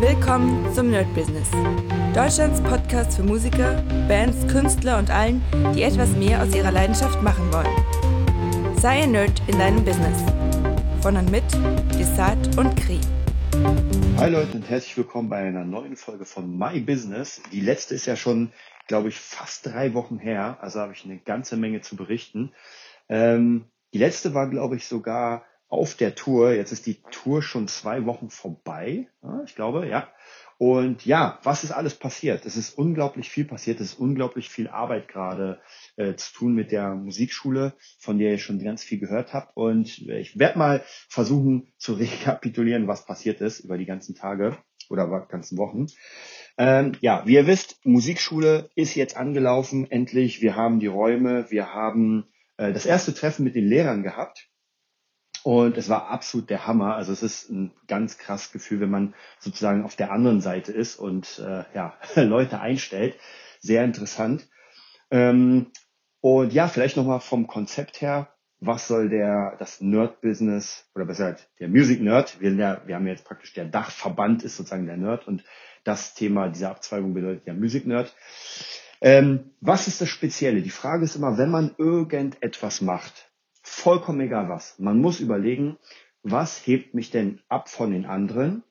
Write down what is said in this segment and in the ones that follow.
Willkommen zum Nerd Business. Deutschlands Podcast für Musiker, Bands, Künstler und allen, die etwas mehr aus ihrer Leidenschaft machen wollen. Sei ein Nerd in deinem Business. Von und mit Desart und Kri. Hi Leute und herzlich willkommen bei einer neuen Folge von My Business. Die letzte ist ja schon, glaube ich, fast drei Wochen her. Also habe ich eine ganze Menge zu berichten. Ähm, die letzte war, glaube ich, sogar auf der Tour. Jetzt ist die Tour schon zwei Wochen vorbei, ich glaube, ja. Und ja, was ist alles passiert? Es ist unglaublich viel passiert. Es ist unglaublich viel Arbeit gerade äh, zu tun mit der Musikschule, von der ihr schon ganz viel gehört habt. Und ich werde mal versuchen zu rekapitulieren, was passiert ist über die ganzen Tage oder ganzen Wochen. Ähm, ja, wie ihr wisst, Musikschule ist jetzt angelaufen. Endlich, wir haben die Räume, wir haben äh, das erste Treffen mit den Lehrern gehabt. Und es war absolut der Hammer. Also es ist ein ganz krass Gefühl, wenn man sozusagen auf der anderen Seite ist und äh, ja, Leute einstellt. Sehr interessant. Ähm, und ja, vielleicht nochmal vom Konzept her, was soll der das Nerd-Business oder besser gesagt der Music Nerd, wir, ja, wir haben jetzt praktisch der Dachverband ist sozusagen der Nerd und das Thema dieser Abzweigung bedeutet ja Music Nerd. Ähm, was ist das Spezielle? Die Frage ist immer, wenn man irgendetwas macht, vollkommen egal was. Man muss überlegen, was hebt mich denn ab von den anderen?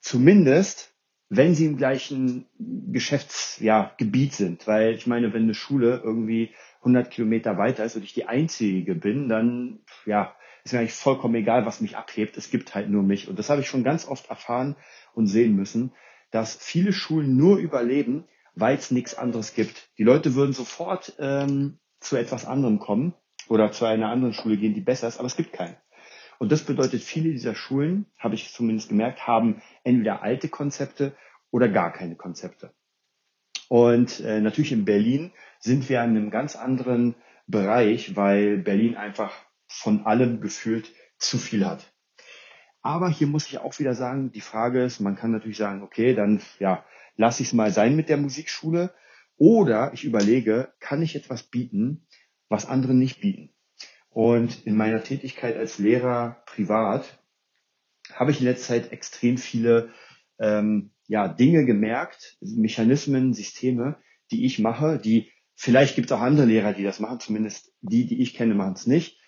Zumindest, wenn sie im gleichen Geschäftsgebiet ja, sind. Weil ich meine, wenn eine Schule irgendwie 100 Kilometer weiter ist und ich die Einzige bin, dann ja, ist mir eigentlich vollkommen egal, was mich abhebt. Es gibt halt nur mich. Und das habe ich schon ganz oft erfahren und sehen müssen, dass viele Schulen nur überleben, weil es nichts anderes gibt. Die Leute würden sofort ähm, zu etwas anderem kommen, oder zu einer anderen Schule gehen, die besser ist, aber es gibt keine. Und das bedeutet, viele dieser Schulen, habe ich zumindest gemerkt, haben entweder alte Konzepte oder gar keine Konzepte. Und äh, natürlich in Berlin sind wir in einem ganz anderen Bereich, weil Berlin einfach von allem gefühlt zu viel hat. Aber hier muss ich auch wieder sagen, die Frage ist, man kann natürlich sagen, okay, dann ja, lasse ich es mal sein mit der Musikschule. Oder ich überlege, kann ich etwas bieten, was andere nicht bieten. Und in meiner Tätigkeit als Lehrer privat habe ich in letzter Zeit extrem viele ähm, ja, Dinge gemerkt, Mechanismen, Systeme, die ich mache, die vielleicht gibt es auch andere Lehrer, die das machen, zumindest die, die ich kenne, machen es nicht.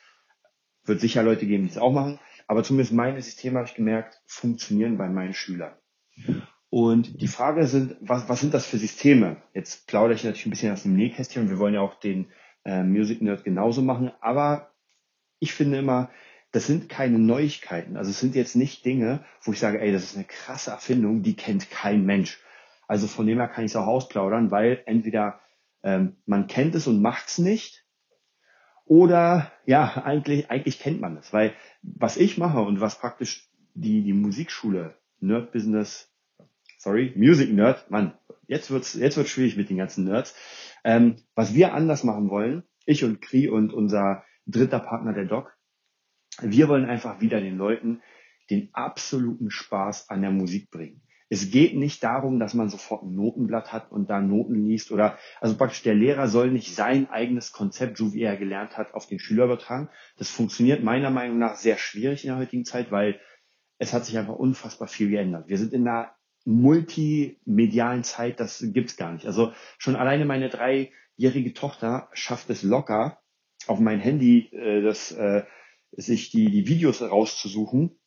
Wird sicher Leute geben, die es auch machen, aber zumindest meine Systeme habe ich gemerkt, funktionieren bei meinen Schülern. Und die Frage sind, was, was sind das für Systeme? Jetzt plaudere ich natürlich ein bisschen aus dem Nähkästchen wir wollen ja auch den äh, Music Nerd genauso machen. Aber ich finde immer, das sind keine Neuigkeiten. Also es sind jetzt nicht Dinge, wo ich sage, ey, das ist eine krasse Erfindung, die kennt kein Mensch. Also von dem her kann ich es auch ausplaudern, weil entweder ähm, man kennt es und macht es nicht, oder ja, eigentlich, eigentlich kennt man es. Weil was ich mache und was praktisch die, die Musikschule, Nerd Business, sorry, Music Nerd, Mann, jetzt wird's, jetzt wird's schwierig mit den ganzen Nerds. Ähm, was wir anders machen wollen, ich und Kri und unser dritter Partner, der Doc, wir wollen einfach wieder den Leuten den absoluten Spaß an der Musik bringen. Es geht nicht darum, dass man sofort ein Notenblatt hat und da Noten liest oder, also praktisch der Lehrer soll nicht sein eigenes Konzept, so wie er gelernt hat, auf den Schüler übertragen. Das funktioniert meiner Meinung nach sehr schwierig in der heutigen Zeit, weil es hat sich einfach unfassbar viel geändert. Wir sind in einer multimedialen Zeit, das gibt's gar nicht. Also schon alleine meine dreijährige Tochter schafft es locker, auf mein Handy äh, das, äh, sich die, die Videos rauszusuchen,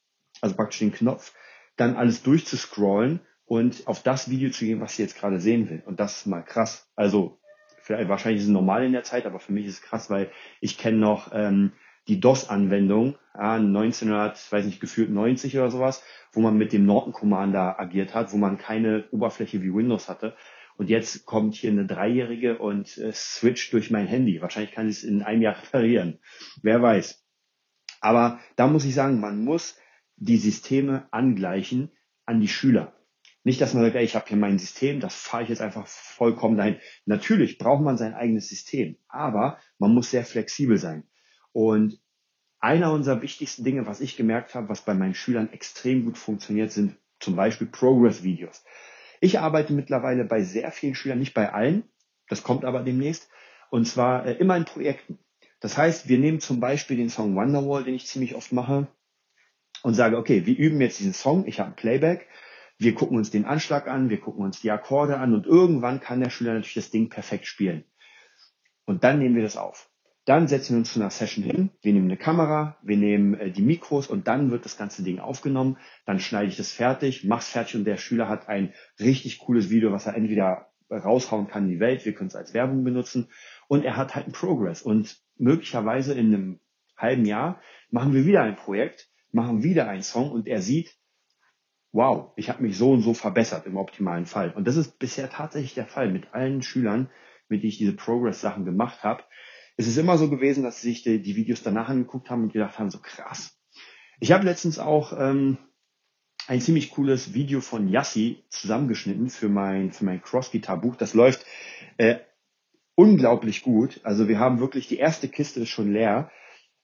also praktisch den Knopf, dann alles durchzuscrollen und auf das Video zu gehen, was sie jetzt gerade sehen will. Und das ist mal krass. Also vielleicht, wahrscheinlich ist es normal in der Zeit, aber für mich ist es krass, weil ich kenne noch ähm, die DOS-Anwendung, ja, 1900, weiß nicht, gefühlt 90 oder sowas, wo man mit dem Norton Commander agiert hat, wo man keine Oberfläche wie Windows hatte. Und jetzt kommt hier eine Dreijährige und äh, switcht durch mein Handy. Wahrscheinlich kann sie es in einem Jahr reparieren. Wer weiß. Aber da muss ich sagen, man muss die Systeme angleichen an die Schüler. Nicht, dass man sagt, ey, ich habe hier mein System, das fahre ich jetzt einfach vollkommen dahin. Natürlich braucht man sein eigenes System, aber man muss sehr flexibel sein. Und einer unserer wichtigsten Dinge, was ich gemerkt habe, was bei meinen Schülern extrem gut funktioniert, sind zum Beispiel Progress-Videos. Ich arbeite mittlerweile bei sehr vielen Schülern, nicht bei allen, das kommt aber demnächst, und zwar äh, immer in Projekten. Das heißt, wir nehmen zum Beispiel den Song Wonderwall, den ich ziemlich oft mache, und sage, okay, wir üben jetzt diesen Song, ich habe ein Playback, Wir gucken uns den Anschlag an, wir gucken uns die Akkorde an und irgendwann kann der Schüler natürlich das Ding perfekt spielen. Und dann nehmen wir das auf. Dann setzen wir uns zu einer Session hin. Wir nehmen eine Kamera, wir nehmen äh, die Mikros und dann wird das ganze Ding aufgenommen. Dann schneide ich das fertig, mach's fertig und der Schüler hat ein richtig cooles Video, was er entweder raushauen kann in die Welt, wir können es als Werbung benutzen und er hat halt einen Progress und möglicherweise in einem halben Jahr machen wir wieder ein Projekt, machen wieder einen Song und er sieht, wow, ich habe mich so und so verbessert im optimalen Fall. Und das ist bisher tatsächlich der Fall mit allen Schülern, mit denen ich diese Progress-Sachen gemacht habe. Es ist immer so gewesen, dass sie sich die, die, Videos danach angeguckt haben und gedacht haben, so krass. Ich habe letztens auch ähm, ein ziemlich cooles Video von Yassi zusammengeschnitten für mein, für mein Cross-Guitar-Buch. Das läuft äh, unglaublich gut. Also wir haben wirklich, die erste Kiste ist schon leer.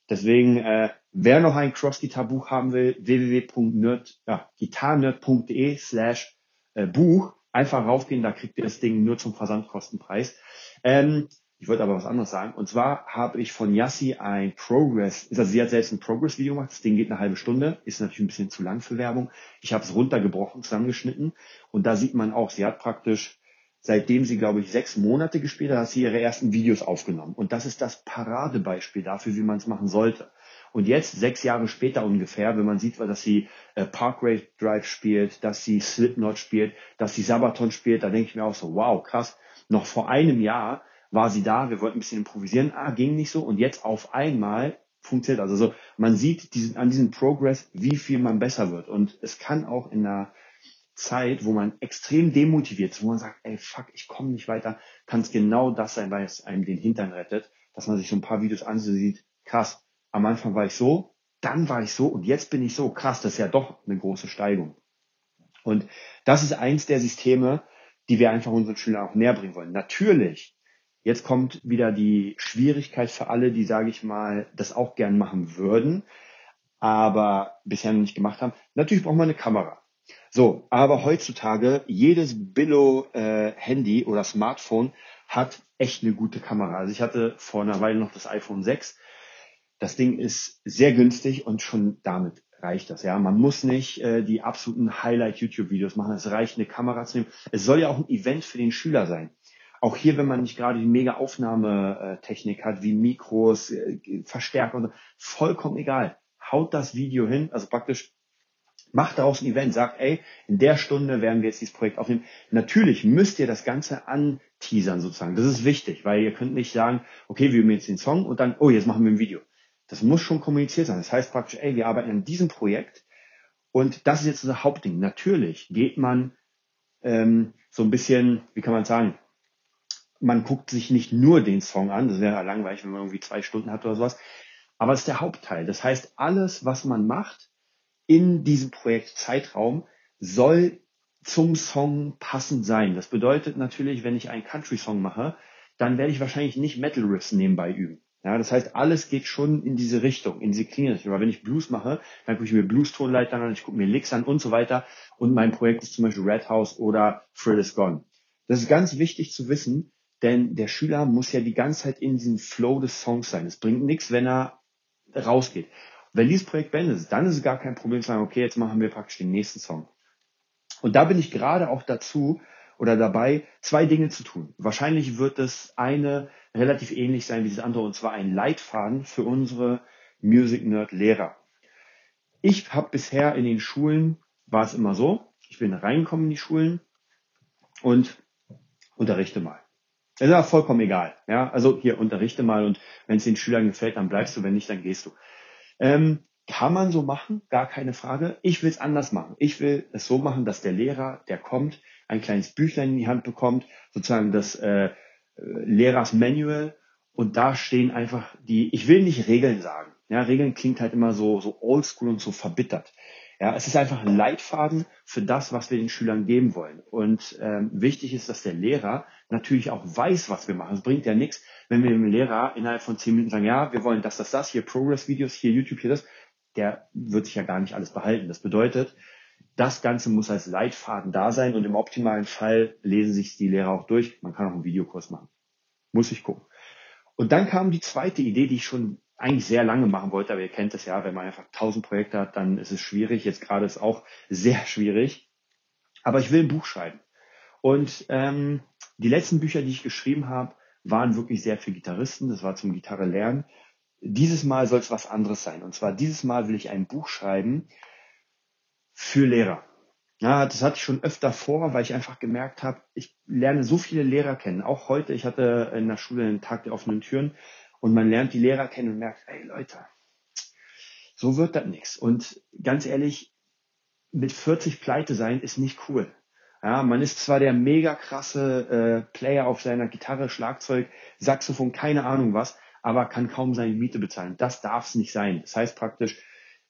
Deswegen, äh, wer noch ein Cross-Guitar-Buch haben will, www.gitarnerd.de slash äh, Buch. Einfach raufgehen, da kriegt ihr das Ding nur zum Versandkostenpreis. Ähm, ich wollte aber was anderes sagen. Und zwar habe ich von Yassi ein Progress, also sie hat selbst ein Progress-Video gemacht. Das Ding geht eine halbe Stunde, ist natürlich ein bisschen zu lang für Werbung. Ich habe es runtergebrochen, zusammengeschnitten. Und da sieht man auch, sie hat praktisch, seitdem sie, glaube ich, sechs Monate gespielt hat, hat sie ihre ersten Videos aufgenommen. Und das ist das Paradebeispiel dafür, wie man es machen sollte. Und jetzt, sechs Jahre später ungefähr, wenn man sieht, dass sie äh, Parkway Drive spielt, dass sie Slipknot spielt, dass sie Sabaton spielt, da denke ich mir auch so, wow, krass. Noch vor einem Jahr war sie da, wir wollten ein bisschen improvisieren, ah, ging nicht so und jetzt auf einmal funktioniert. Also so, man sieht diesen, an diesem Progress, wie viel man besser wird. Und es kann auch in einer Zeit, wo man extrem demotiviert ist, wo man sagt, ey, fuck, ich komme nicht weiter, kann es genau das sein, weil es einem den Hintern rettet, dass man sich so ein paar Videos ansieht, krass, am Anfang war ich so, dann war ich so und jetzt bin ich so, krass, das ist ja doch eine große Steigung. Und das ist eins der Systeme, die wir einfach unseren Schülern auch näher bringen wollen. Natürlich Jetzt kommt wieder die Schwierigkeit für alle, die, sage ich mal, das auch gern machen würden, aber bisher noch nicht gemacht haben. Natürlich braucht man eine Kamera. So, aber heutzutage jedes Billo-Handy äh, oder Smartphone hat echt eine gute Kamera. Also ich hatte vor einer Weile noch das iPhone 6. Das Ding ist sehr günstig und schon damit reicht das. Ja, man muss nicht äh, die absoluten Highlight-YouTube-Videos machen. Es reicht, eine Kamera zu nehmen. Es soll ja auch ein Event für den Schüler sein. Auch hier, wenn man nicht gerade die mega Aufnahmetechnik hat, wie Mikros, äh, Verstärker und so, vollkommen egal. Haut das Video hin, also praktisch macht daraus ein Event, sagt, ey, in der Stunde werden wir jetzt dieses Projekt aufnehmen. Natürlich müsst ihr das Ganze anteasern sozusagen. Das ist wichtig, weil ihr könnt nicht sagen, okay, wir üben jetzt den Song und dann, oh, jetzt machen wir ein Video. Das muss schon kommuniziert sein. Das heißt praktisch, ey, wir arbeiten an diesem Projekt und das ist jetzt unser Hauptding. Natürlich geht man ähm, so ein bisschen, wie kann man sagen, man guckt sich nicht nur den Song an, das wäre langweilig, wenn man irgendwie zwei Stunden hat oder sowas, aber es ist der Hauptteil. Das heißt, alles, was man macht in diesem Projekt Zeitraum, soll zum Song passend sein. Das bedeutet natürlich, wenn ich einen Country-Song mache, dann werde ich wahrscheinlich nicht Metal Riffs nebenbei üben. Ja, das heißt, alles geht schon in diese Richtung, in diese Klingenrichtung. Aber wenn ich Blues mache, dann gucke ich mir Blues-Tonleitern an, ich gucke mir Licks an und so weiter. Und mein Projekt ist zum Beispiel Red House oder Thrill is Gone. Das ist ganz wichtig zu wissen, denn der Schüler muss ja die ganze Zeit in diesem Flow des Songs sein. Es bringt nichts, wenn er rausgeht. Wenn dieses Projekt beendet ist, dann ist es gar kein Problem zu sagen, okay, jetzt machen wir praktisch den nächsten Song. Und da bin ich gerade auch dazu oder dabei, zwei Dinge zu tun. Wahrscheinlich wird das eine relativ ähnlich sein wie das andere, und zwar ein Leitfaden für unsere Music Nerd Lehrer. Ich habe bisher in den Schulen, war es immer so, ich bin reingekommen in die Schulen und unterrichte mal. Das ist aber vollkommen egal. Ja, also hier unterrichte mal und wenn es den Schülern gefällt, dann bleibst du, wenn nicht, dann gehst du. Ähm, kann man so machen, gar keine Frage. Ich will es anders machen. Ich will es so machen, dass der Lehrer, der kommt, ein kleines Büchlein in die Hand bekommt, sozusagen das äh, Lehrers Manual und da stehen einfach die, ich will nicht Regeln sagen. Ja, Regeln klingt halt immer so, so oldschool und so verbittert. Ja, es ist einfach ein Leitfaden für das, was wir den Schülern geben wollen. Und ähm, wichtig ist, dass der Lehrer natürlich auch weiß, was wir machen. Es bringt ja nichts, wenn wir dem Lehrer innerhalb von zehn Minuten sagen, ja, wir wollen das, das, das, hier Progress-Videos, hier YouTube, hier das. Der wird sich ja gar nicht alles behalten. Das bedeutet, das Ganze muss als Leitfaden da sein und im optimalen Fall lesen sich die Lehrer auch durch. Man kann auch einen Videokurs machen. Muss ich gucken. Und dann kam die zweite Idee, die ich schon eigentlich sehr lange machen wollte, aber ihr kennt es ja, wenn man einfach tausend Projekte hat, dann ist es schwierig. Jetzt gerade ist auch sehr schwierig. Aber ich will ein Buch schreiben. Und ähm, die letzten Bücher, die ich geschrieben habe, waren wirklich sehr für Gitarristen. Das war zum Gitarre lernen. Dieses Mal soll es was anderes sein. Und zwar dieses Mal will ich ein Buch schreiben für Lehrer. Ja, das hatte ich schon öfter vor, weil ich einfach gemerkt habe, ich lerne so viele Lehrer kennen. Auch heute, ich hatte in der Schule einen Tag der offenen Türen und man lernt die Lehrer kennen und merkt, ey Leute, so wird das nichts. Und ganz ehrlich, mit 40 pleite sein ist nicht cool. Ja, man ist zwar der mega krasse äh, Player auf seiner Gitarre, Schlagzeug, Saxophon, keine Ahnung was, aber kann kaum seine Miete bezahlen. Das darf es nicht sein. Das heißt praktisch,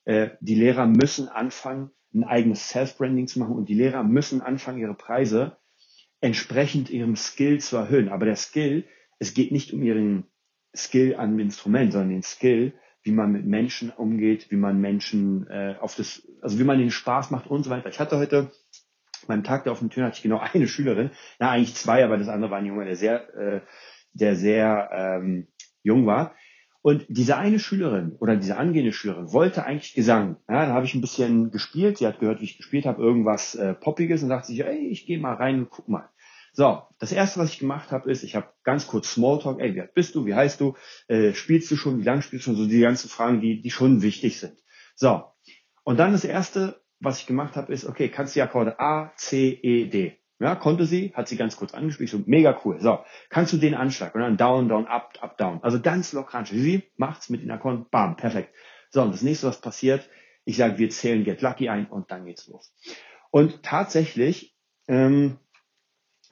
äh, die Lehrer müssen anfangen, ein eigenes Self-Branding zu machen und die Lehrer müssen anfangen, ihre Preise entsprechend ihrem Skill zu erhöhen. Aber der Skill, es geht nicht um ihren Skill an dem Instrument, sondern den Skill, wie man mit Menschen umgeht, wie man Menschen äh, auf das, also wie man den Spaß macht und so weiter. Ich hatte heute beim Tag der offenen Tür hatte ich genau eine Schülerin, na eigentlich zwei, aber das andere war ein Junge, der sehr, äh, der sehr ähm, jung war. Und diese eine Schülerin oder diese angehende Schülerin wollte eigentlich Gesang. Ja, da habe ich ein bisschen gespielt. Sie hat gehört, wie ich gespielt habe, irgendwas äh, Poppiges und dachte sich, ey, ich gehe mal rein und guck mal. So, das erste, was ich gemacht habe, ist, ich habe ganz kurz Smalltalk, ey, wie alt bist du, wie heißt du, äh, spielst du schon, wie lange spielst du schon, so die ganzen Fragen, die, die schon wichtig sind. So, und dann das erste, was ich gemacht habe, ist, okay, kannst du die Akkorde A, C, E, D? Ja, konnte sie, hat sie ganz kurz angespielt, so mega cool. So, kannst du den Anschlag und dann down, down, up, up, down. Also ganz locker anschlag. Sie macht's mit den Akkorden, bam, perfekt. So, und das nächste, was passiert, ich sage, wir zählen Get Lucky ein und dann geht's los. Und tatsächlich, ähm,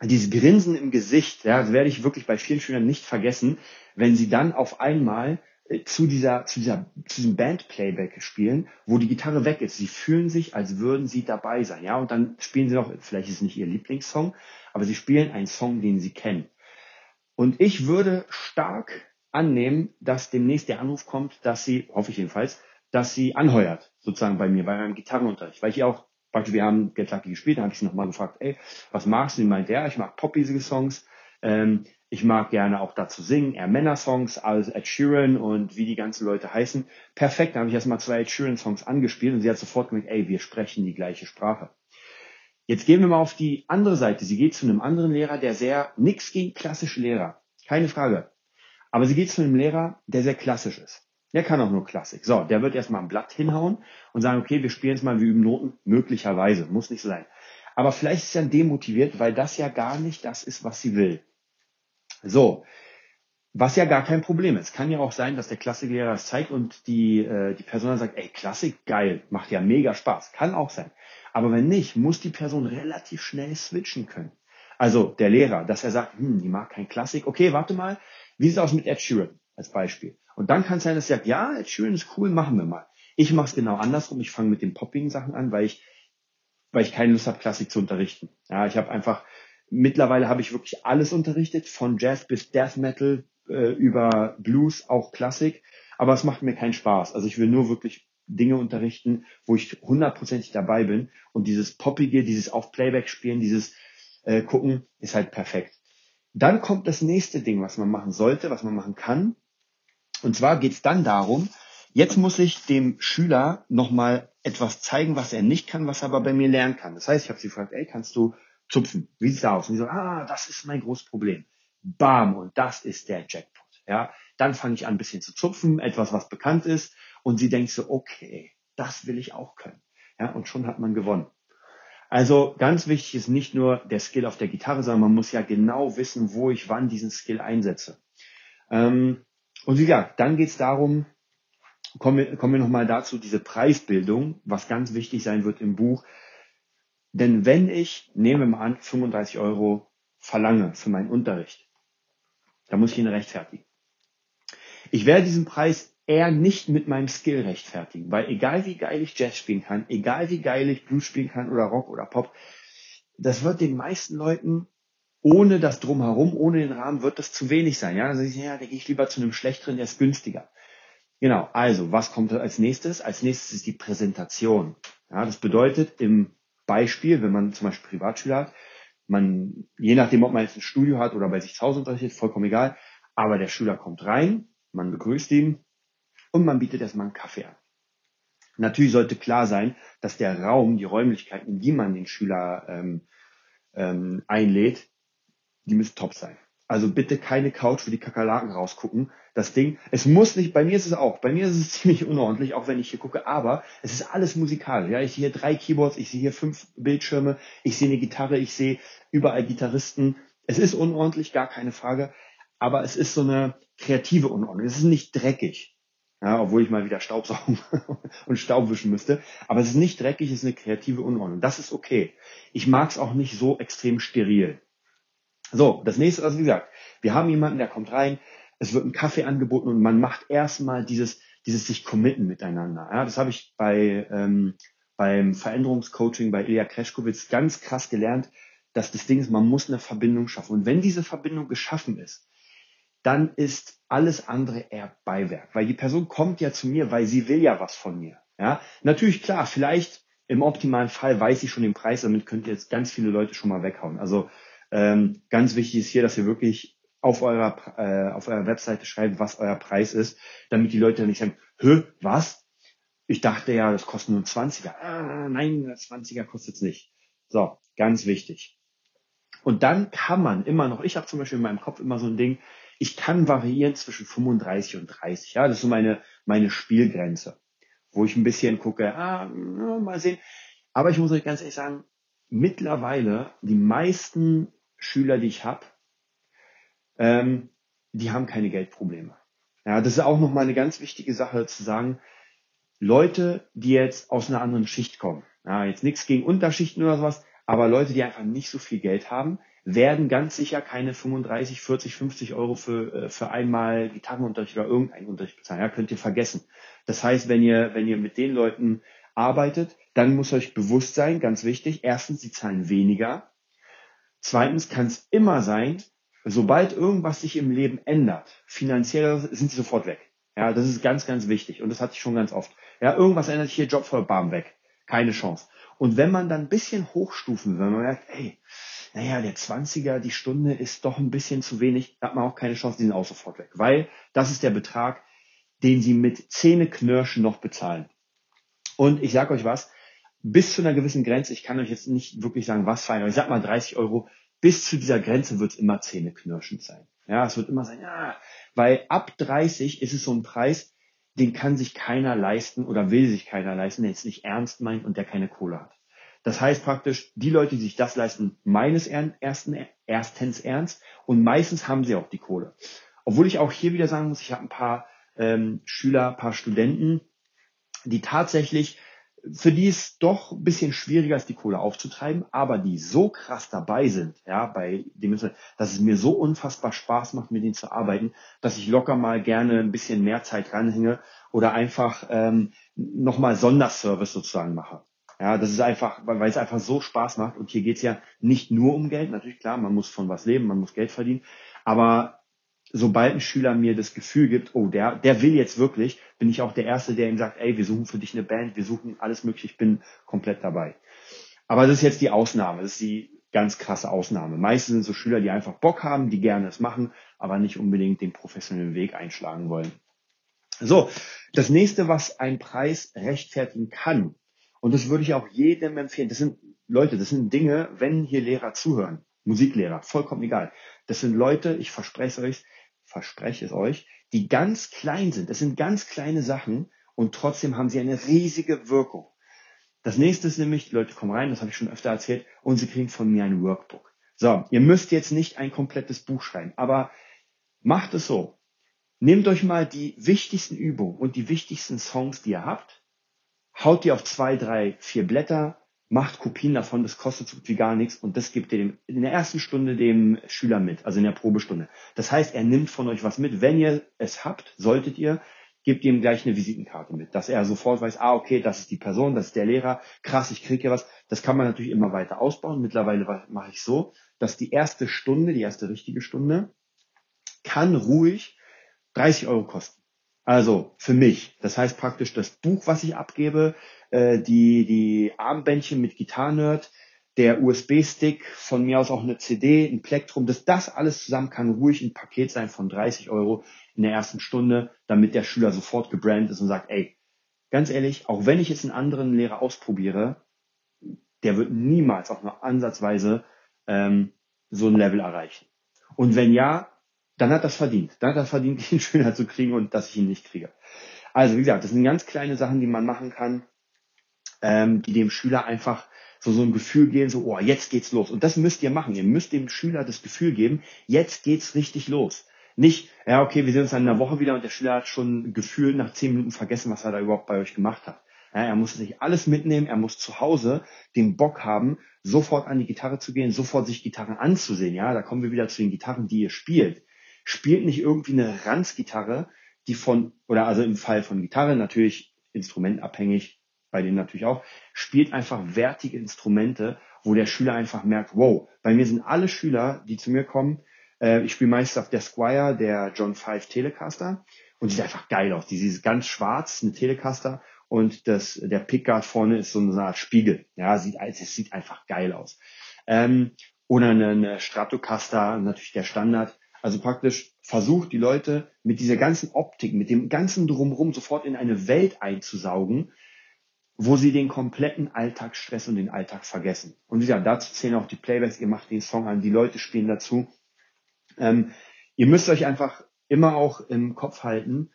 dieses Grinsen im Gesicht, ja, das werde ich wirklich bei vielen Schülern nicht vergessen, wenn sie dann auf einmal zu dieser, zu dieser, zu diesem Band-Playback spielen, wo die Gitarre weg ist. Sie fühlen sich, als würden sie dabei sein, ja. Und dann spielen sie noch, vielleicht ist es nicht ihr Lieblingssong, aber sie spielen einen Song, den sie kennen. Und ich würde stark annehmen, dass demnächst der Anruf kommt, dass sie, hoffe ich jedenfalls, dass sie anheuert, sozusagen bei mir, bei meinem Gitarrenunterricht. Weil ich auch, praktisch, wir haben Get Lucky gespielt, da habe ich sie nochmal gefragt, ey, was magst du? Sie meint, ja, ich mag poppige Songs, ähm, ich mag gerne auch dazu singen, eher Männersongs als Ed Sheeran und wie die ganzen Leute heißen. Perfekt, da habe ich erstmal zwei Ed Sheeran Songs angespielt und sie hat sofort gemerkt, ey, wir sprechen die gleiche Sprache. Jetzt gehen wir mal auf die andere Seite. Sie geht zu einem anderen Lehrer, der sehr, nix gegen klassische Lehrer. Keine Frage. Aber sie geht zu einem Lehrer, der sehr klassisch ist. Der kann auch nur Klassik. So, der wird erstmal ein Blatt hinhauen und sagen, okay, wir spielen jetzt mal, wir üben Noten. Möglicherweise. Muss nicht sein. Aber vielleicht ist er demotiviert, weil das ja gar nicht das ist, was sie will. So, was ja gar kein Problem ist. Kann ja auch sein, dass der Klassiklehrer es zeigt und die, äh, die Person dann sagt, ey, Klassik, geil, macht ja mega Spaß. Kann auch sein. Aber wenn nicht, muss die Person relativ schnell switchen können. Also der Lehrer, dass er sagt, hm, die mag kein Klassik. Okay, warte mal, wie sieht es aus mit Ed Sheeran als Beispiel? Und dann kann es sein, dass er sagt, ja, Ed Sheeran ist cool, machen wir mal. Ich mache es genau andersrum. Ich fange mit den poppigen Sachen an, weil ich, weil ich keine Lust habe, Klassik zu unterrichten. Ja, ich habe einfach Mittlerweile habe ich wirklich alles unterrichtet, von Jazz bis Death Metal äh, über Blues, auch Klassik. Aber es macht mir keinen Spaß. Also ich will nur wirklich Dinge unterrichten, wo ich hundertprozentig dabei bin. Und dieses Poppige, dieses auf Playback spielen, dieses äh, Gucken ist halt perfekt. Dann kommt das nächste Ding, was man machen sollte, was man machen kann. Und zwar geht es dann darum, jetzt muss ich dem Schüler nochmal etwas zeigen, was er nicht kann, was er aber bei mir lernen kann. Das heißt, ich habe sie gefragt, ey, kannst du zupfen. Wie sieht's aus? Und die so, ah, das ist mein großes Problem. Bam, und das ist der Jackpot. Ja, dann fange ich an, ein bisschen zu zupfen, etwas, was bekannt ist, und sie denkt so, okay, das will ich auch können. Ja, und schon hat man gewonnen. Also ganz wichtig ist nicht nur der Skill auf der Gitarre, sondern man muss ja genau wissen, wo ich wann diesen Skill einsetze. Ähm, und wie gesagt, dann geht's darum, kommen wir, kommen wir nochmal dazu, diese Preisbildung, was ganz wichtig sein wird im Buch, denn wenn ich, nehmen wir mal an, 35 Euro verlange für meinen Unterricht, dann muss ich ihn rechtfertigen. Ich werde diesen Preis eher nicht mit meinem Skill rechtfertigen, weil egal wie geil ich Jazz spielen kann, egal wie geil ich Blues spielen kann oder Rock oder Pop, das wird den meisten Leuten ohne das drumherum, ohne den Rahmen, wird das zu wenig sein. Ja, sage ich, ja, da gehe ich lieber zu einem schlechteren, der ist günstiger. Genau, also, was kommt als nächstes? Als nächstes ist die Präsentation. Ja, das bedeutet, im Beispiel, wenn man zum Beispiel Privatschüler hat, man, je nachdem, ob man jetzt ein Studio hat oder bei sich zu Hause unterrichtet, vollkommen egal, aber der Schüler kommt rein, man begrüßt ihn und man bietet erstmal einen Kaffee an. Natürlich sollte klar sein, dass der Raum, die Räumlichkeiten, in die man den Schüler ähm, ähm, einlädt, die müssen top sein. Also bitte keine Couch, wo die Kakerlaken rausgucken. Das Ding, es muss nicht, bei mir ist es auch, bei mir ist es ziemlich unordentlich, auch wenn ich hier gucke, aber es ist alles musikalisch. Ja, ich sehe hier drei Keyboards, ich sehe hier fünf Bildschirme, ich sehe eine Gitarre, ich sehe überall Gitarristen. Es ist unordentlich, gar keine Frage, aber es ist so eine kreative Unordnung. Es ist nicht dreckig. Ja, obwohl ich mal wieder Staubsaugen und Staub wischen müsste. Aber es ist nicht dreckig, es ist eine kreative Unordnung. Das ist okay. Ich mag es auch nicht so extrem steril. So, das nächste, also wie gesagt, wir haben jemanden, der kommt rein, es wird ein Kaffee angeboten und man macht erstmal dieses, dieses sich committen miteinander. Ja, das habe ich bei, ähm, beim Veränderungscoaching bei Ilya Kreschkowitz ganz krass gelernt, dass das Ding ist, man muss eine Verbindung schaffen. Und wenn diese Verbindung geschaffen ist, dann ist alles andere eher Beiwerk, weil die Person kommt ja zu mir, weil sie will ja was von mir. Ja, natürlich klar, vielleicht im optimalen Fall weiß ich schon den Preis, damit könnt ihr jetzt ganz viele Leute schon mal weghauen. Also ähm, ganz wichtig ist hier, dass ihr wirklich auf eurer äh, auf eurer Webseite schreibt, was euer Preis ist, damit die Leute nicht sagen, hö, was? Ich dachte ja, das kostet nur 20er. Ah, nein, das 20er kostet es nicht. So, ganz wichtig. Und dann kann man immer noch, ich habe zum Beispiel in meinem Kopf immer so ein Ding, ich kann variieren zwischen 35 und 30. Ja, das ist so meine, meine Spielgrenze, wo ich ein bisschen gucke, ah, mal sehen. Aber ich muss euch ganz ehrlich sagen, mittlerweile die meisten Schüler, die ich habe, ähm, die haben keine Geldprobleme. Ja, das ist auch nochmal eine ganz wichtige Sache zu sagen. Leute, die jetzt aus einer anderen Schicht kommen, ja, jetzt nichts gegen Unterschichten oder sowas, aber Leute, die einfach nicht so viel Geld haben, werden ganz sicher keine 35, 40, 50 Euro für, äh, für einmal Gitarrenunterricht oder irgendeinen Unterricht bezahlen. Ja, könnt ihr vergessen. Das heißt, wenn ihr, wenn ihr mit den Leuten arbeitet, dann muss euch bewusst sein, ganz wichtig, erstens, sie zahlen weniger. Zweitens kann es immer sein, sobald irgendwas sich im Leben ändert, finanziell sind sie sofort weg. Ja, das ist ganz, ganz wichtig. Und das hatte ich schon ganz oft. Ja, irgendwas ändert sich hier, Job voll, bam, weg. Keine Chance. Und wenn man dann ein bisschen hochstufen, wenn man merkt, ey, naja, der 20er, die Stunde ist doch ein bisschen zu wenig, hat man auch keine Chance, die sind auch sofort weg. Weil das ist der Betrag, den sie mit Zähneknirschen noch bezahlen. Und ich sage euch was, bis zu einer gewissen Grenze, ich kann euch jetzt nicht wirklich sagen, was fein, aber ich sag mal 30 Euro, bis zu dieser Grenze wird es immer zähneknirschend sein. Ja, es wird immer sein, ja, weil ab 30 ist es so ein Preis, den kann sich keiner leisten oder will sich keiner leisten, der es nicht ernst meint und der keine Kohle hat. Das heißt praktisch, die Leute, die sich das leisten, meines ersten, erstens ernst und meistens haben sie auch die Kohle. Obwohl ich auch hier wieder sagen muss, ich habe ein paar ähm, Schüler, paar Studenten, die tatsächlich, für die es doch ein bisschen schwieriger ist, die Kohle aufzutreiben, aber die so krass dabei sind, ja, bei dem, dass es mir so unfassbar Spaß macht, mit denen zu arbeiten, dass ich locker mal gerne ein bisschen mehr Zeit ranhänge oder einfach ähm, nochmal Sonderservice sozusagen mache. Ja, das ist einfach, weil es einfach so Spaß macht. Und hier geht's ja nicht nur um Geld. Natürlich klar, man muss von was leben, man muss Geld verdienen. Aber sobald ein Schüler mir das Gefühl gibt, oh, der, der will jetzt wirklich, bin ich auch der Erste, der ihm sagt, ey, wir suchen für dich eine Band, wir suchen alles mögliche, ich bin komplett dabei. Aber das ist jetzt die Ausnahme, das ist die ganz krasse Ausnahme. Meistens sind so Schüler, die einfach Bock haben, die gerne es machen, aber nicht unbedingt den professionellen Weg einschlagen wollen. So, das nächste, was ein Preis rechtfertigen kann, und das würde ich auch jedem empfehlen. Das sind Leute, das sind Dinge, wenn hier Lehrer zuhören, Musiklehrer, vollkommen egal. Das sind Leute, ich verspreche es euch, verspreche es euch, die ganz klein sind. Das sind ganz kleine Sachen und trotzdem haben sie eine riesige Wirkung. Das nächste ist nämlich, die Leute kommen rein, das habe ich schon öfter erzählt, und sie kriegen von mir ein Workbook. So, ihr müsst jetzt nicht ein komplettes Buch schreiben, aber macht es so. Nehmt euch mal die wichtigsten Übungen und die wichtigsten Songs, die ihr habt, haut die auf zwei, drei, vier Blätter, macht Kopien davon, das kostet so gut wie gar nichts und das gibt ihr dem, in der ersten Stunde dem Schüler mit, also in der Probestunde. Das heißt, er nimmt von euch was mit. Wenn ihr es habt, solltet ihr, gebt ihm gleich eine Visitenkarte mit, dass er sofort weiß, ah, okay, das ist die Person, das ist der Lehrer, krass, ich kriege ja was. Das kann man natürlich immer weiter ausbauen. Mittlerweile mache ich so, dass die erste Stunde, die erste richtige Stunde, kann ruhig 30 Euro kosten. Also für mich. Das heißt praktisch das Buch, was ich abgebe, äh, die, die Armbändchen mit Gitarrenerd, der USB-Stick, von mir aus auch eine CD, ein Plektrum, dass das alles zusammen kann ruhig ein Paket sein von 30 Euro in der ersten Stunde, damit der Schüler sofort gebrannt ist und sagt, ey, ganz ehrlich, auch wenn ich jetzt einen anderen Lehrer ausprobiere, der wird niemals auch nur ansatzweise ähm, so ein Level erreichen. Und wenn ja, dann hat das verdient. Dann hat das verdient, ihn schöner zu kriegen und dass ich ihn nicht kriege. Also wie gesagt, das sind ganz kleine Sachen, die man machen kann, ähm, die dem Schüler einfach so, so ein Gefühl geben, so, oh, jetzt geht's los. Und das müsst ihr machen. Ihr müsst dem Schüler das Gefühl geben, jetzt geht's richtig los. Nicht, ja, okay, wir sehen uns dann in einer Woche wieder und der Schüler hat schon gefühlt nach zehn Minuten vergessen, was er da überhaupt bei euch gemacht hat. Ja, er muss sich alles mitnehmen, er muss zu Hause den Bock haben, sofort an die Gitarre zu gehen, sofort sich Gitarren anzusehen. Ja, da kommen wir wieder zu den Gitarren, die ihr spielt. Spielt nicht irgendwie eine Ranzgitarre, die von, oder also im Fall von Gitarre natürlich instrumentabhängig, bei denen natürlich auch, spielt einfach wertige Instrumente, wo der Schüler einfach merkt, wow, bei mir sind alle Schüler, die zu mir kommen, äh, ich spiele meist auf der Squire, der John 5 Telecaster, und sieht einfach geil aus. Die ist ganz schwarz, eine Telecaster, und das, der Pickguard vorne ist so eine Art Spiegel. Ja, sieht, es sieht einfach geil aus. Ähm, oder eine, eine Stratocaster, natürlich der Standard. Also praktisch versucht die Leute mit dieser ganzen Optik, mit dem ganzen Drumherum sofort in eine Welt einzusaugen, wo sie den kompletten Alltagsstress und den Alltag vergessen. Und wie gesagt, dazu zählen auch die Playbacks, ihr macht den Song an, die Leute spielen dazu. Ähm, ihr müsst euch einfach immer auch im Kopf halten,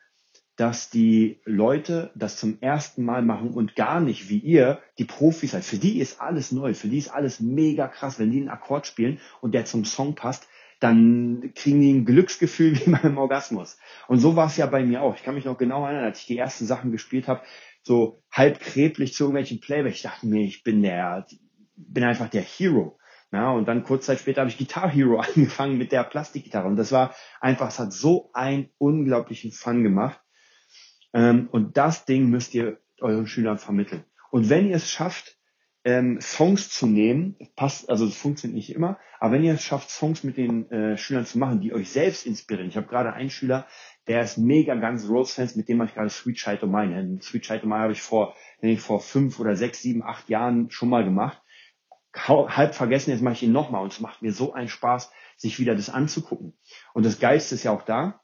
dass die Leute das zum ersten Mal machen und gar nicht wie ihr die Profis seid. Für die ist alles neu, für die ist alles mega krass. Wenn die einen Akkord spielen und der zum Song passt, dann kriegen die ein Glücksgefühl wie beim Orgasmus. Und so war es ja bei mir auch. Ich kann mich noch genau erinnern, als ich die ersten Sachen gespielt habe, so halb kreblich zu irgendwelchen Playback. Ich dachte mir, ich bin der, bin einfach der Hero. Ja, und dann kurz Zeit später habe ich Guitar Hero angefangen mit der Plastikgitarre. Und das war einfach, es hat so einen unglaublichen Fun gemacht. Ähm, und das Ding müsst ihr euren Schülern vermitteln. Und wenn ihr es schafft, ähm, Songs zu nehmen, passt, also es funktioniert nicht immer, aber wenn ihr es schafft, Songs mit den äh, Schülern zu machen, die euch selbst inspirieren. Ich habe gerade einen Schüler, der ist mega Guns Roses Fans, mit dem mache ich gerade Sweet Child of Mine. Sweet Child of Mine habe ich vor, ich vor fünf oder sechs, sieben, acht Jahren schon mal gemacht. Halb vergessen, jetzt mache ich ihn nochmal und es macht mir so einen Spaß, sich wieder das anzugucken. Und das Geilste ist ja auch da,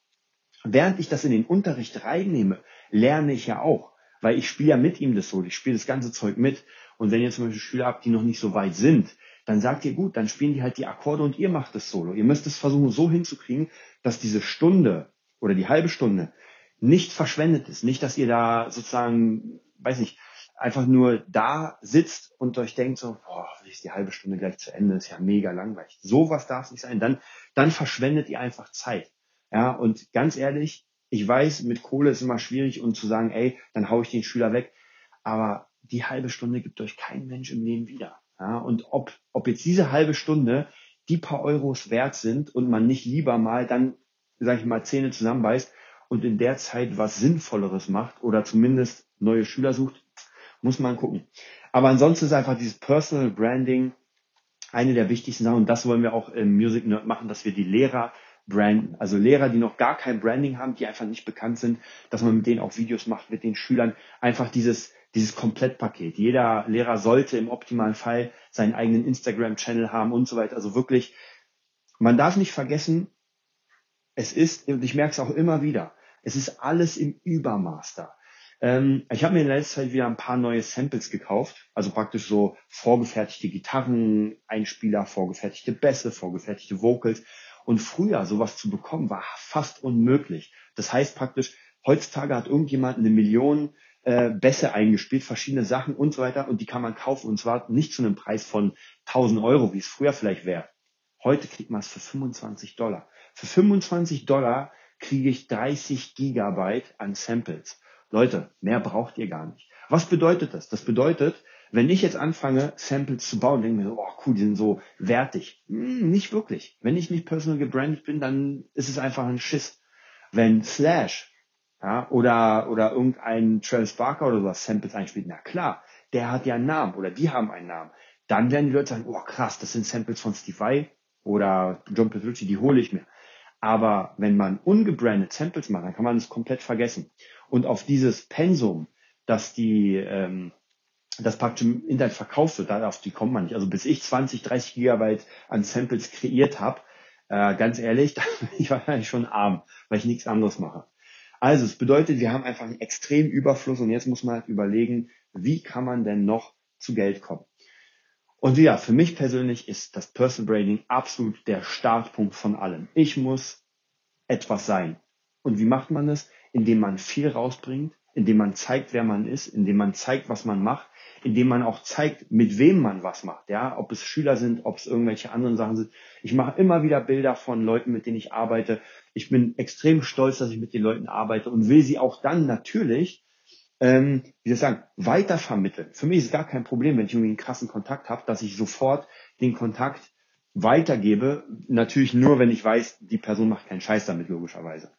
während ich das in den Unterricht reinnehme, lerne ich ja auch. Weil ich spiele ja mit ihm das so, ich spiele das ganze Zeug mit. Und wenn ihr zum Beispiel Schüler habt, die noch nicht so weit sind, dann sagt ihr gut, dann spielen die halt die Akkorde und ihr macht das Solo. Ihr müsst es versuchen so hinzukriegen, dass diese Stunde oder die halbe Stunde nicht verschwendet ist. Nicht, dass ihr da sozusagen, weiß nicht, einfach nur da sitzt und euch denkt so, boah, ist die halbe Stunde gleich zu Ende, ist ja mega langweilig. Sowas darf es nicht sein. Dann, dann verschwendet ihr einfach Zeit. Ja, und ganz ehrlich, ich weiß, mit Kohle ist immer schwierig und zu sagen, ey, dann hau ich den Schüler weg. Aber die halbe Stunde gibt euch kein Mensch im Leben wieder. Ja, und ob, ob jetzt diese halbe Stunde die paar Euros wert sind und man nicht lieber mal dann, sag ich mal, Zähne zusammenbeißt und in der Zeit was Sinnvolleres macht oder zumindest neue Schüler sucht, muss man gucken. Aber ansonsten ist einfach dieses Personal Branding eine der wichtigsten Sachen und das wollen wir auch im Music Nerd machen, dass wir die Lehrer branden. Also Lehrer, die noch gar kein Branding haben, die einfach nicht bekannt sind, dass man mit denen auch Videos macht, mit den Schülern. Einfach dieses, dieses Komplettpaket. Jeder Lehrer sollte im optimalen Fall seinen eigenen Instagram-Channel haben und so weiter. Also wirklich, man darf nicht vergessen, es ist, und ich merke es auch immer wieder, es ist alles im Übermaß da. Ähm, ich habe mir in letzter Zeit wieder ein paar neue Samples gekauft, also praktisch so vorgefertigte Gitarren, Einspieler, vorgefertigte Bässe, vorgefertigte Vocals. Und früher sowas zu bekommen, war fast unmöglich. Das heißt praktisch, heutzutage hat irgendjemand eine Million äh, Bässe eingespielt, verschiedene Sachen und so weiter und die kann man kaufen und zwar nicht zu einem Preis von 1000 Euro, wie es früher vielleicht wäre. Heute kriegt man es für 25 Dollar. Für 25 Dollar kriege ich 30 Gigabyte an Samples. Leute, mehr braucht ihr gar nicht. Was bedeutet das? Das bedeutet, wenn ich jetzt anfange, Samples zu bauen, denke ich mir so, oh cool, die sind so wertig. Hm, nicht wirklich. Wenn ich nicht personal gebrandet bin, dann ist es einfach ein Schiss. Wenn Slash ja, oder, oder irgendein Travis Barker oder sowas Samples einspielt, na klar, der hat ja einen Namen oder die haben einen Namen. Dann werden die Leute sagen, oh krass, das sind Samples von Steve Vai oder John Petrucci, die hole ich mir. Aber wenn man ungebrandet Samples macht, dann kann man es komplett vergessen. Und auf dieses Pensum, dass die, ähm, das praktisch im Internet verkauft wird, auf die kommt man nicht. Also bis ich 20, 30 Gigabyte an Samples kreiert habe, äh, ganz ehrlich, ich war eigentlich schon arm, weil ich nichts anderes mache. Also es bedeutet, wir haben einfach einen extremen Überfluss und jetzt muss man halt überlegen, wie kann man denn noch zu Geld kommen. Und ja, für mich persönlich ist das Personal Branding absolut der Startpunkt von allem. Ich muss etwas sein. Und wie macht man das? Indem man viel rausbringt, indem man zeigt, wer man ist, indem man zeigt, was man macht, indem man auch zeigt, mit wem man was macht, ja, ob es Schüler sind, ob es irgendwelche anderen Sachen sind. Ich mache immer wieder Bilder von Leuten, mit denen ich arbeite. Ich bin extrem stolz, dass ich mit den Leuten arbeite und will sie auch dann natürlich, ähm, wie soll ich sagen, weitervermitteln. Für mich ist es gar kein Problem, wenn ich irgendwie einen krassen Kontakt habe, dass ich sofort den Kontakt weitergebe. Natürlich nur, wenn ich weiß, die Person macht keinen Scheiß damit, logischerweise.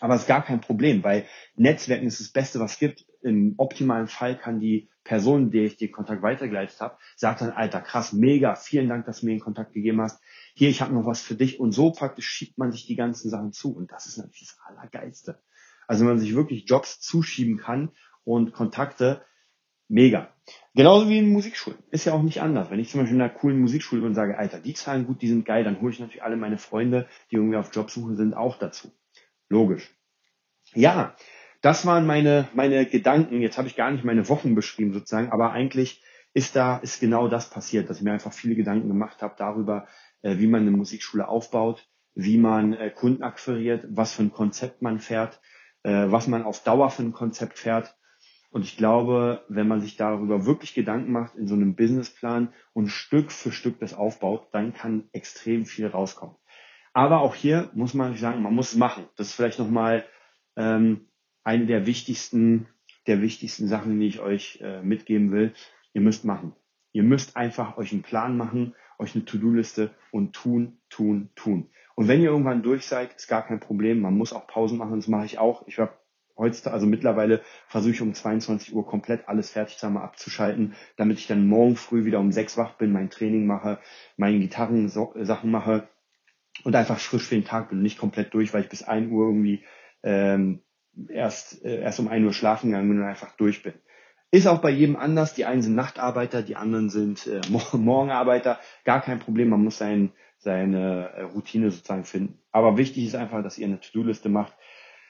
Aber es ist gar kein Problem, weil Netzwerken ist das Beste, was es gibt. Im optimalen Fall kann die Person, der ich den Kontakt weitergeleitet habe, sagt dann, Alter, krass, mega, vielen Dank, dass du mir den Kontakt gegeben hast. Hier, ich habe noch was für dich. Und so praktisch schiebt man sich die ganzen Sachen zu. Und das ist natürlich das Allergeilste. Also wenn man sich wirklich Jobs zuschieben kann und Kontakte, mega. Genauso wie in Musikschulen. Ist ja auch nicht anders. Wenn ich zum Beispiel in einer coolen Musikschule bin und sage, Alter, die zahlen gut, die sind geil, dann hole ich natürlich alle meine Freunde, die irgendwie auf Jobsuche sind, auch dazu. Logisch. Ja, das waren meine, meine Gedanken. Jetzt habe ich gar nicht meine Wochen beschrieben sozusagen, aber eigentlich ist da, ist genau das passiert, dass ich mir einfach viele Gedanken gemacht habe darüber, äh, wie man eine Musikschule aufbaut, wie man äh, Kunden akquiriert, was für ein Konzept man fährt, äh, was man auf Dauer für ein Konzept fährt. Und ich glaube, wenn man sich darüber wirklich Gedanken macht in so einem Businessplan und Stück für Stück das aufbaut, dann kann extrem viel rauskommen. Aber auch hier muss man sagen, man muss es machen. Das ist vielleicht nochmal ähm, eine der wichtigsten, der wichtigsten Sachen, die ich euch äh, mitgeben will. Ihr müsst machen. Ihr müsst einfach euch einen Plan machen, euch eine To-Do-Liste und tun, tun, tun. Und wenn ihr irgendwann durch seid, ist gar kein Problem. Man muss auch Pausen machen. Das mache ich auch. Ich habe heutzutage, also mittlerweile versuche ich um 22 Uhr komplett alles fertig zusammen abzuschalten, damit ich dann morgen früh wieder um sechs wach bin, mein Training mache, meine Gitarrensachen mache und einfach frisch für den Tag bin und nicht komplett durch, weil ich bis ein Uhr irgendwie ähm, erst, äh, erst um ein Uhr schlafen gegangen bin und einfach durch bin. Ist auch bei jedem anders. Die einen sind Nachtarbeiter, die anderen sind äh, Morgenarbeiter. Gar kein Problem. Man muss sein, seine äh, Routine sozusagen finden. Aber wichtig ist einfach, dass ihr eine To-Do-Liste macht.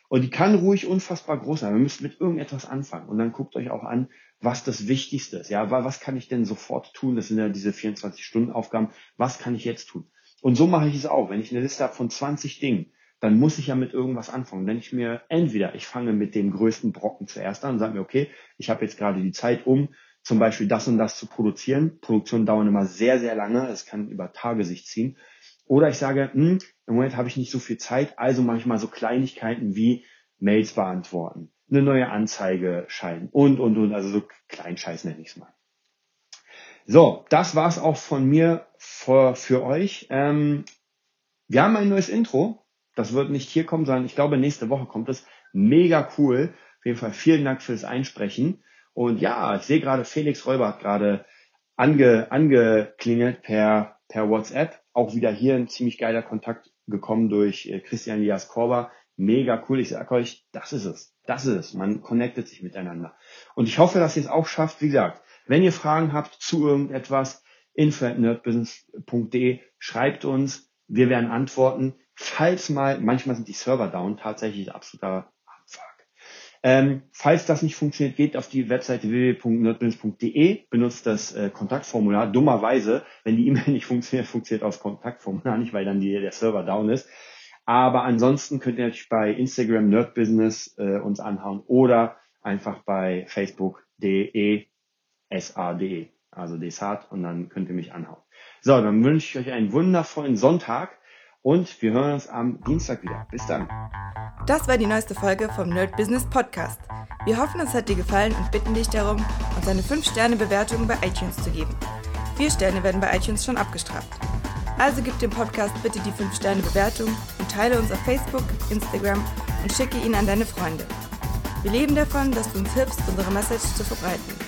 Und die kann ruhig unfassbar groß sein. Wir müsst mit irgendetwas anfangen. Und dann guckt euch auch an, was das Wichtigste ist. Ja, was kann ich denn sofort tun? Das sind ja diese 24-Stunden-Aufgaben. Was kann ich jetzt tun? Und so mache ich es auch. Wenn ich eine Liste habe von 20 Dingen, dann muss ich ja mit irgendwas anfangen. Wenn ich mir entweder, ich fange mit dem größten Brocken zuerst an und sage mir, okay, ich habe jetzt gerade die Zeit, um zum Beispiel das und das zu produzieren. Produktionen dauern immer sehr, sehr lange. Es kann über Tage sich ziehen. Oder ich sage, hm, im Moment habe ich nicht so viel Zeit, also mache ich mal so Kleinigkeiten wie Mails beantworten, eine neue Anzeige schalten und, und, und. Also so Kleinscheiß nenne ich es mal. So, das war's auch von mir für, für euch. Ähm, wir haben ein neues Intro. Das wird nicht hier kommen, sondern ich glaube, nächste Woche kommt es. Mega cool. Auf jeden Fall vielen Dank fürs Einsprechen. Und ja, ich sehe gerade, Felix Räuber hat gerade ange, angeklingelt per, per WhatsApp. Auch wieder hier ein ziemlich geiler Kontakt gekommen durch äh, Christian Lias Korber. Mega cool. Ich sage euch, das ist es. Das ist es. Man connectet sich miteinander. Und ich hoffe, dass ihr es auch schafft. Wie gesagt, wenn ihr Fragen habt zu irgendetwas, info.nerdbusiness.de, schreibt uns. Wir werden antworten. Falls mal, manchmal sind die Server down, tatsächlich absoluter Abfuck. Ähm, falls das nicht funktioniert, geht auf die Webseite www.nerdbusiness.de, benutzt das äh, Kontaktformular. Dummerweise, wenn die E-Mail nicht funktioniert, funktioniert auch das Kontaktformular nicht, weil dann die, der Server down ist. Aber ansonsten könnt ihr natürlich bei Instagram Nerdbusiness äh, uns anhauen oder einfach bei Facebook.de S-A-D, also Desart, und dann könnt ihr mich anhauen. So, dann wünsche ich euch einen wundervollen Sonntag und wir hören uns am Dienstag wieder. Bis dann. Das war die neueste Folge vom Nerd Business Podcast. Wir hoffen, es hat dir gefallen und bitten dich darum, uns eine 5-Sterne-Bewertung bei iTunes zu geben. Vier Sterne werden bei iTunes schon abgestraft. Also gib dem Podcast bitte die 5-Sterne-Bewertung und teile uns auf Facebook, Instagram und schicke ihn an deine Freunde. Wir leben davon, dass du uns hilfst, unsere Message zu verbreiten.